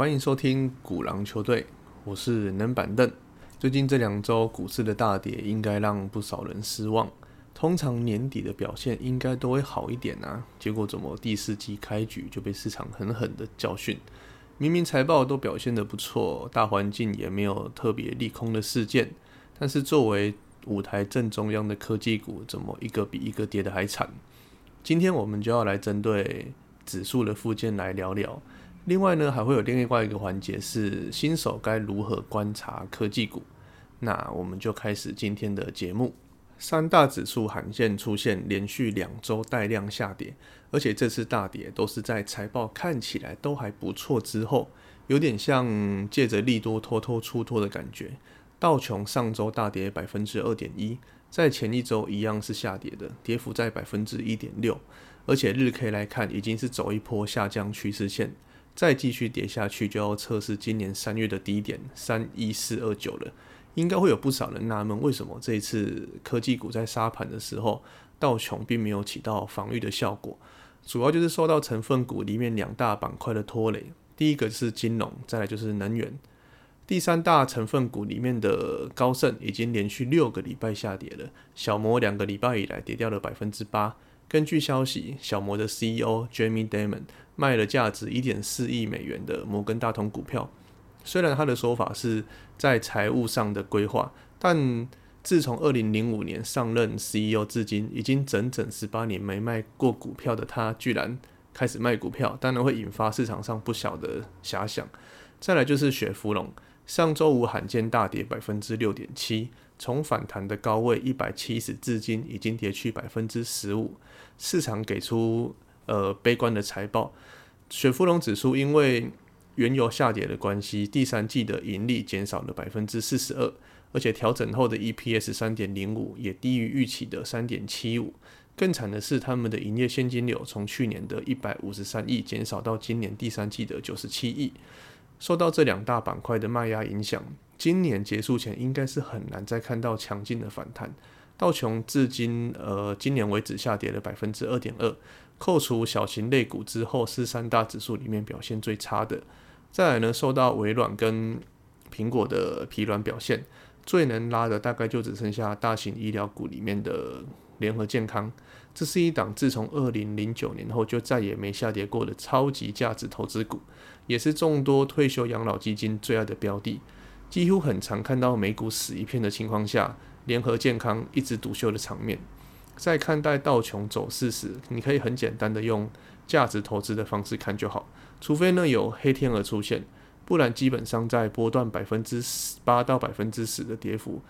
欢迎收听股狼球队，我是能板凳。最近这两周股市的大跌，应该让不少人失望。通常年底的表现应该都会好一点啊，结果怎么第四季开局就被市场狠狠的教训？明明财报都表现得不错，大环境也没有特别利空的事件，但是作为舞台正中央的科技股，怎么一个比一个跌得还惨？今天我们就要来针对指数的附件来聊聊。另外呢，还会有另外一个环节是新手该如何观察科技股。那我们就开始今天的节目。三大指数罕见出现连续两周带量下跌，而且这次大跌都是在财报看起来都还不错之后，有点像借着利多偷偷出脱的感觉。道琼上周大跌百分之二点一，在前一周一样是下跌的，跌幅在百分之一点六，而且日 K 来看已经是走一波下降趋势线。再继续跌下去，就要测试今年三月的低点三一四二九了。应该会有不少人纳闷，为什么这一次科技股在杀盘的时候，道琼并没有起到防御的效果？主要就是受到成分股里面两大板块的拖累。第一个是金融，再来就是能源。第三大成分股里面的高盛已经连续六个礼拜下跌了，小摩两个礼拜以来跌掉了百分之八。根据消息，小摩的 CEO Jamie Dimon 卖了价值一点四亿美元的摩根大通股票。虽然他的说法是在财务上的规划，但自从二零零五年上任 CEO 至今，已经整整十八年没卖过股票的他，居然开始卖股票，当然会引发市场上不小的遐想。再来就是雪佛龙，上周五罕见大跌百分之六点七，从反弹的高位一百七十至今已经跌去百分之十五。市场给出呃悲观的财报，雪佛龙指数因为原油下跌的关系，第三季的盈利减少了百分之四十二，而且调整后的 EPS 三点零五也低于预期的三点七五。更惨的是，他们的营业现金流从去年的一百五十三亿减少到今年第三季的九十七亿。受到这两大板块的卖压影响，今年结束前应该是很难再看到强劲的反弹。道琼至今，呃，今年为止下跌了百分之二点二，扣除小型类股之后，是三大指数里面表现最差的。再来呢，受到微软跟苹果的疲软表现，最能拉的大概就只剩下大型医疗股里面的联合健康。这是一档自从二零零九年后就再也没下跌过的超级价值投资股，也是众多退休养老基金最爱的标的。几乎很常看到美股死一片的情况下。联合健康一枝独秀的场面，在看待道琼走势时，你可以很简单的用价值投资的方式看就好。除非呢有黑天鹅出现，不然基本上在波段百分之八到百分之十的跌幅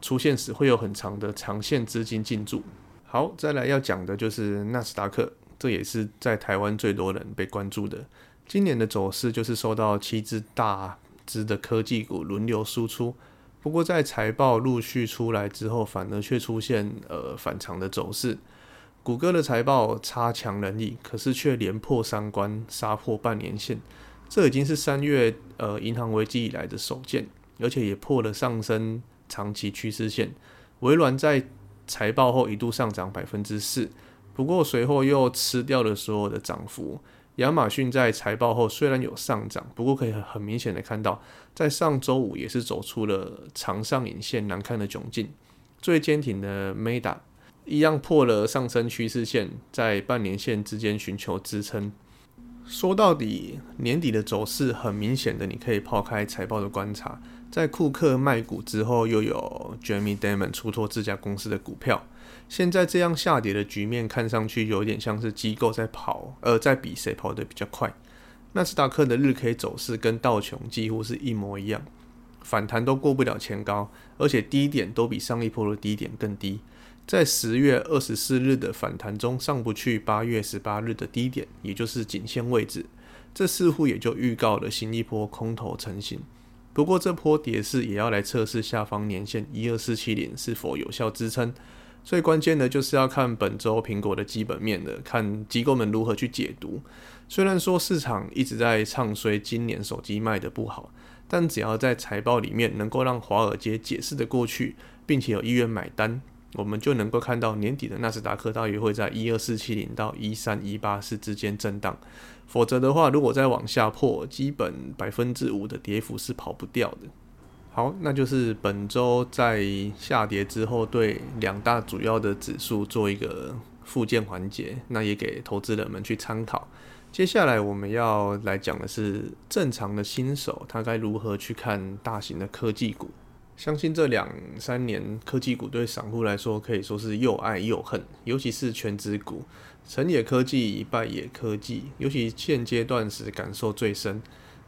出现时，会有很长的长线资金进驻。好，再来要讲的就是纳斯达克，这也是在台湾最多人被关注的。今年的走势就是受到七只大只的科技股轮流输出。不过，在财报陆续出来之后，反而却出现呃反常的走势。谷歌的财报差强人意，可是却连破三关，杀破半年线，这已经是三月呃银行危机以来的首见，而且也破了上升长期趋势线。微软在财报后一度上涨百分之四，不过随后又吃掉了所有的涨幅。亚马逊在财报后虽然有上涨，不过可以很明显的看到，在上周五也是走出了长上影线难看的窘境。最坚挺的 Meta 一样破了上升趋势线，在半年线之间寻求支撑。说到底，年底的走势很明显的，你可以抛开财报的观察，在库克卖股之后，又有 Jamie Dimon 出脱这家公司的股票。现在这样下跌的局面，看上去有点像是机构在跑，呃，在比谁跑得比较快。纳斯达克的日 K 走势跟道琼几乎是一模一样，反弹都过不了前高，而且低点都比上一波的低点更低。在十月二十四日的反弹中上不去八月十八日的低点，也就是颈线位置，这似乎也就预告了新一波空头成型。不过这波跌势也要来测试下方年线一二四七零是否有效支撑。最关键的就是要看本周苹果的基本面的，看机构们如何去解读。虽然说市场一直在唱衰今年手机卖的不好，但只要在财报里面能够让华尔街解释的过去，并且有意愿买单，我们就能够看到年底的纳斯达克大约会在一二四七零到一三一八四之间震荡。否则的话，如果再往下破，基本百分之五的跌幅是跑不掉的。好，那就是本周在下跌之后，对两大主要的指数做一个复健环节，那也给投资人们去参考。接下来我们要来讲的是正常的新手他该如何去看大型的科技股。相信这两三年科技股对散户来说可以说是又爱又恨，尤其是全指股，成也科技，败也科技，尤其现阶段时感受最深。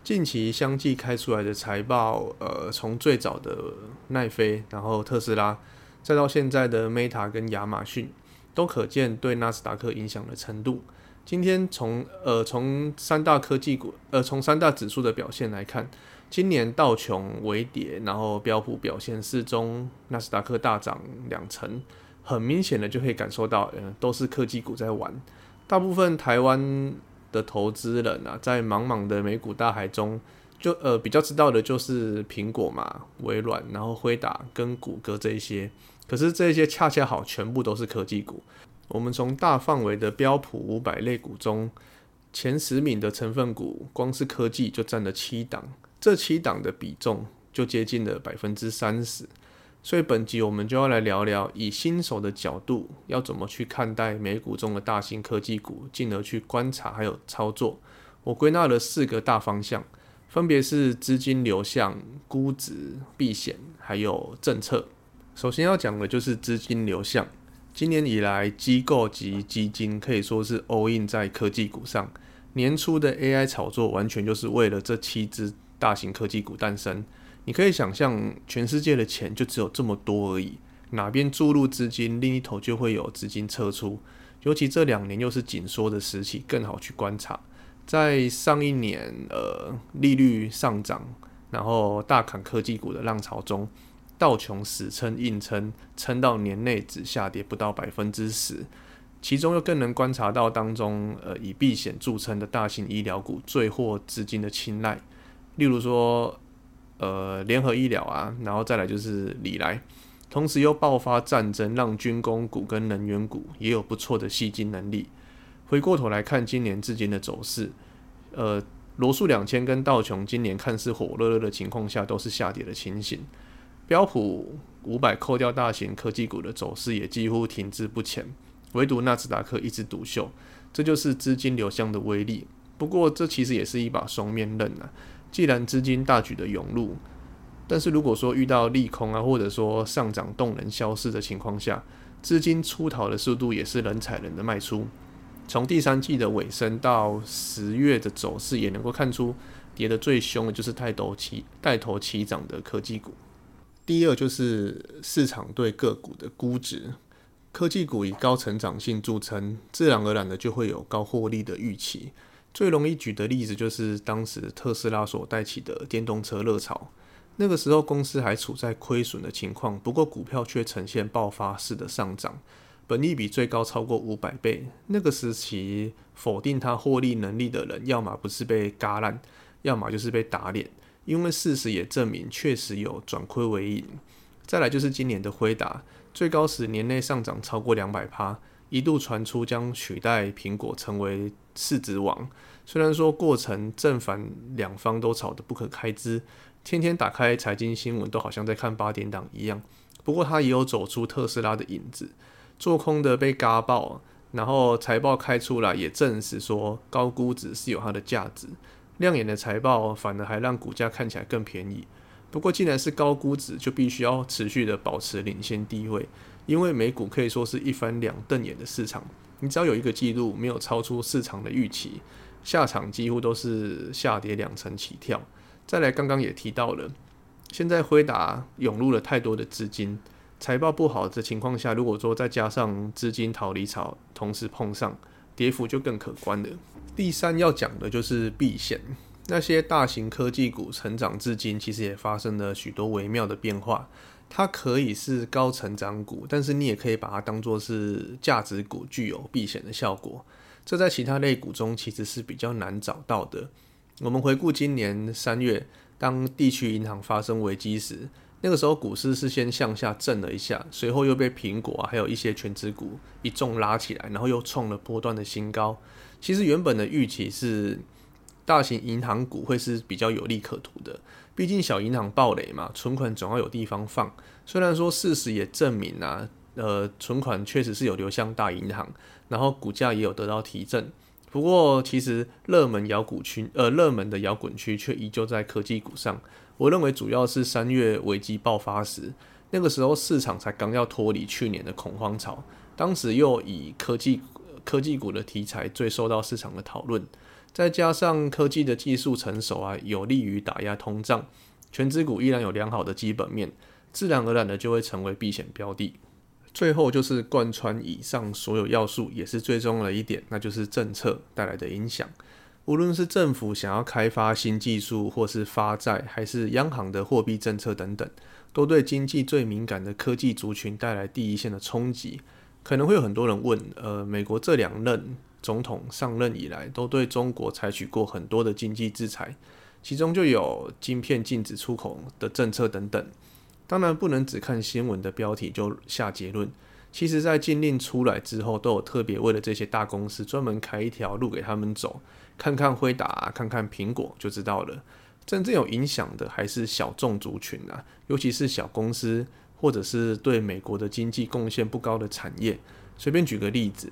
近期相继开出来的财报，呃，从最早的奈飞，然后特斯拉，再到现在的 Meta 跟亚马逊，都可见对纳斯达克影响的程度。今天从呃从三大科技股，呃从三大指数的表现来看，今年道琼微跌，然后标普表现适中，纳斯达克大涨两成，很明显的就可以感受到，呃，都是科技股在玩，大部分台湾。的投资人啊，在茫茫的美股大海中，就呃比较知道的就是苹果嘛、微软，然后辉达跟谷歌这一些。可是这些恰恰好全部都是科技股。我们从大范围的标普五百类股中，前十名的成分股，光是科技就占了七档，这七档的比重就接近了百分之三十。所以本集我们就要来聊聊，以新手的角度要怎么去看待美股中的大型科技股，进而去观察还有操作。我归纳了四个大方向，分别是资金流向、估值、避险还有政策。首先要讲的就是资金流向。今年以来，机构及基金可以说是 all in 在科技股上。年初的 AI 炒作完全就是为了这七只大型科技股诞生。你可以想象，全世界的钱就只有这么多而已，哪边注入资金，另一头就会有资金撤出。尤其这两年又是紧缩的时期，更好去观察。在上一年，呃，利率上涨，然后大砍科技股的浪潮中，道琼死撑硬撑，撑到年内只下跌不到百分之十。其中又更能观察到当中，呃，以避险著称的大型医疗股最获资金的青睐，例如说。呃，联合医疗啊，然后再来就是李来，同时又爆发战争，让军工股跟能源股也有不错的吸金能力。回过头来看今年至今的走势，呃，罗素两千跟道琼今年看似火热热的情况下，都是下跌的情形。标普五百扣掉大型科技股的走势也几乎停滞不前，唯独纳斯达克一枝独秀，这就是资金流向的威力。不过这其实也是一把双面刃啊。既然资金大举的涌入，但是如果说遇到利空啊，或者说上涨动能消失的情况下，资金出逃的速度也是人踩人的卖出。从第三季的尾声到十月的走势，也能够看出跌得最凶的就是带头起带头起涨的科技股。第二就是市场对个股的估值，科技股以高成长性著称，自然而然的就会有高获利的预期。最容易举的例子就是当时特斯拉所带起的电动车热潮，那个时候公司还处在亏损的情况，不过股票却呈现爆发式的上涨，本利比最高超过五百倍。那个时期否定它获利能力的人，要么不是被嘎烂，要么就是被打脸，因为事实也证明确实有转亏为盈。再来就是今年的辉达，最高时年内上涨超过两百趴。一度传出将取代苹果成为市值王，虽然说过程正反两方都吵得不可开支，天天打开财经新闻都好像在看八点档一样。不过他也有走出特斯拉的影子，做空的被嘎爆，然后财报开出来也证实说高估值是有它的价值，亮眼的财报反而还让股价看起来更便宜。不过既然是高估值，就必须要持续的保持领先地位。因为美股可以说是一翻两瞪眼的市场，你只要有一个季度没有超出市场的预期，下场几乎都是下跌两成起跳。再来，刚刚也提到了，现在辉达涌入了太多的资金，财报不好的情况下，如果说再加上资金逃离潮同时碰上，跌幅就更可观了。第三要讲的就是避险，那些大型科技股成长至今，其实也发生了许多微妙的变化。它可以是高成长股，但是你也可以把它当做是价值股，具有避险的效果。这在其他类股中其实是比较难找到的。我们回顾今年三月，当地区银行发生危机时，那个时候股市是先向下震了一下，随后又被苹果啊，还有一些全职股一重拉起来，然后又创了波段的新高。其实原本的预期是大型银行股会是比较有利可图的，毕竟小银行暴雷嘛，存款总要有地方放。虽然说事实也证明啊，呃，存款确实是有流向大银行，然后股价也有得到提振。不过，其实热门摇滚区，呃，热门的摇滚区却依旧在科技股上。我认为主要是三月危机爆发时，那个时候市场才刚要脱离去年的恐慌潮，当时又以科技科技股的题材最受到市场的讨论，再加上科技的技术成熟啊，有利于打压通胀，全资股依然有良好的基本面，自然而然的就会成为避险标的。最后就是贯穿以上所有要素，也是最重要的一点，那就是政策带来的影响。无论是政府想要开发新技术，或是发债，还是央行的货币政策等等，都对经济最敏感的科技族群带来第一线的冲击。可能会有很多人问：，呃，美国这两任总统上任以来，都对中国采取过很多的经济制裁，其中就有晶片禁止出口的政策等等。当然不能只看新闻的标题就下结论。其实，在禁令出来之后，都有特别为了这些大公司专门开一条路给他们走。看看辉达，看看苹果，就知道了。真正有影响的还是小众族群啊，尤其是小公司，或者是对美国的经济贡献不高的产业。随便举个例子，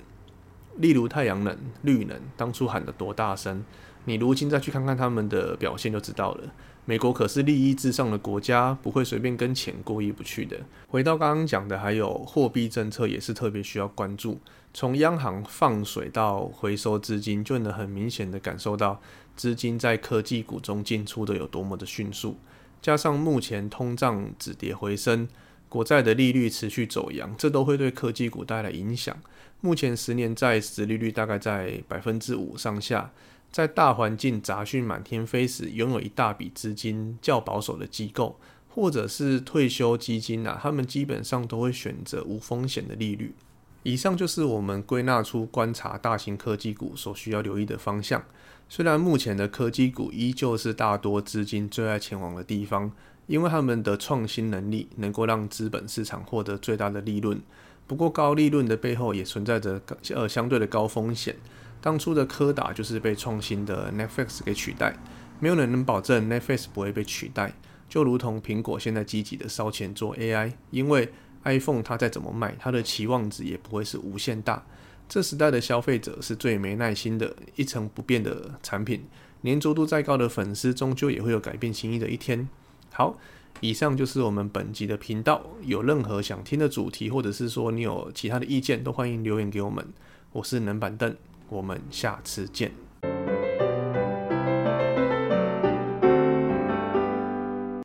例如太阳能、绿能，当初喊得多大声，你如今再去看看他们的表现，就知道了。美国可是利益至上的国家，不会随便跟钱过意不去的。回到刚刚讲的，还有货币政策也是特别需要关注。从央行放水到回收资金，就能很明显的感受到资金在科技股中进出的有多么的迅速。加上目前通胀止跌回升，国债的利率持续走阳，这都会对科技股带来影响。目前十年债殖利率大概在百分之五上下。在大环境杂讯满天飞时，拥有一大笔资金较保守的机构，或者是退休基金啊，他们基本上都会选择无风险的利率。以上就是我们归纳出观察大型科技股所需要留意的方向。虽然目前的科技股依旧是大多资金最爱前往的地方，因为他们的创新能力能够让资本市场获得最大的利润。不过高利润的背后也存在着呃相对的高风险。当初的柯达就是被创新的 Netflix 给取代，没有人能保证 Netflix 不会被取代。就如同苹果现在积极的烧钱做 AI，因为 iPhone 它再怎么卖，它的期望值也不会是无限大。这时代的消费者是最没耐心的，一成不变的产品，粘着度再高的粉丝，终究也会有改变心意的一天。好，以上就是我们本集的频道。有任何想听的主题，或者是说你有其他的意见，都欢迎留言给我们。我是冷板凳。我们下次见。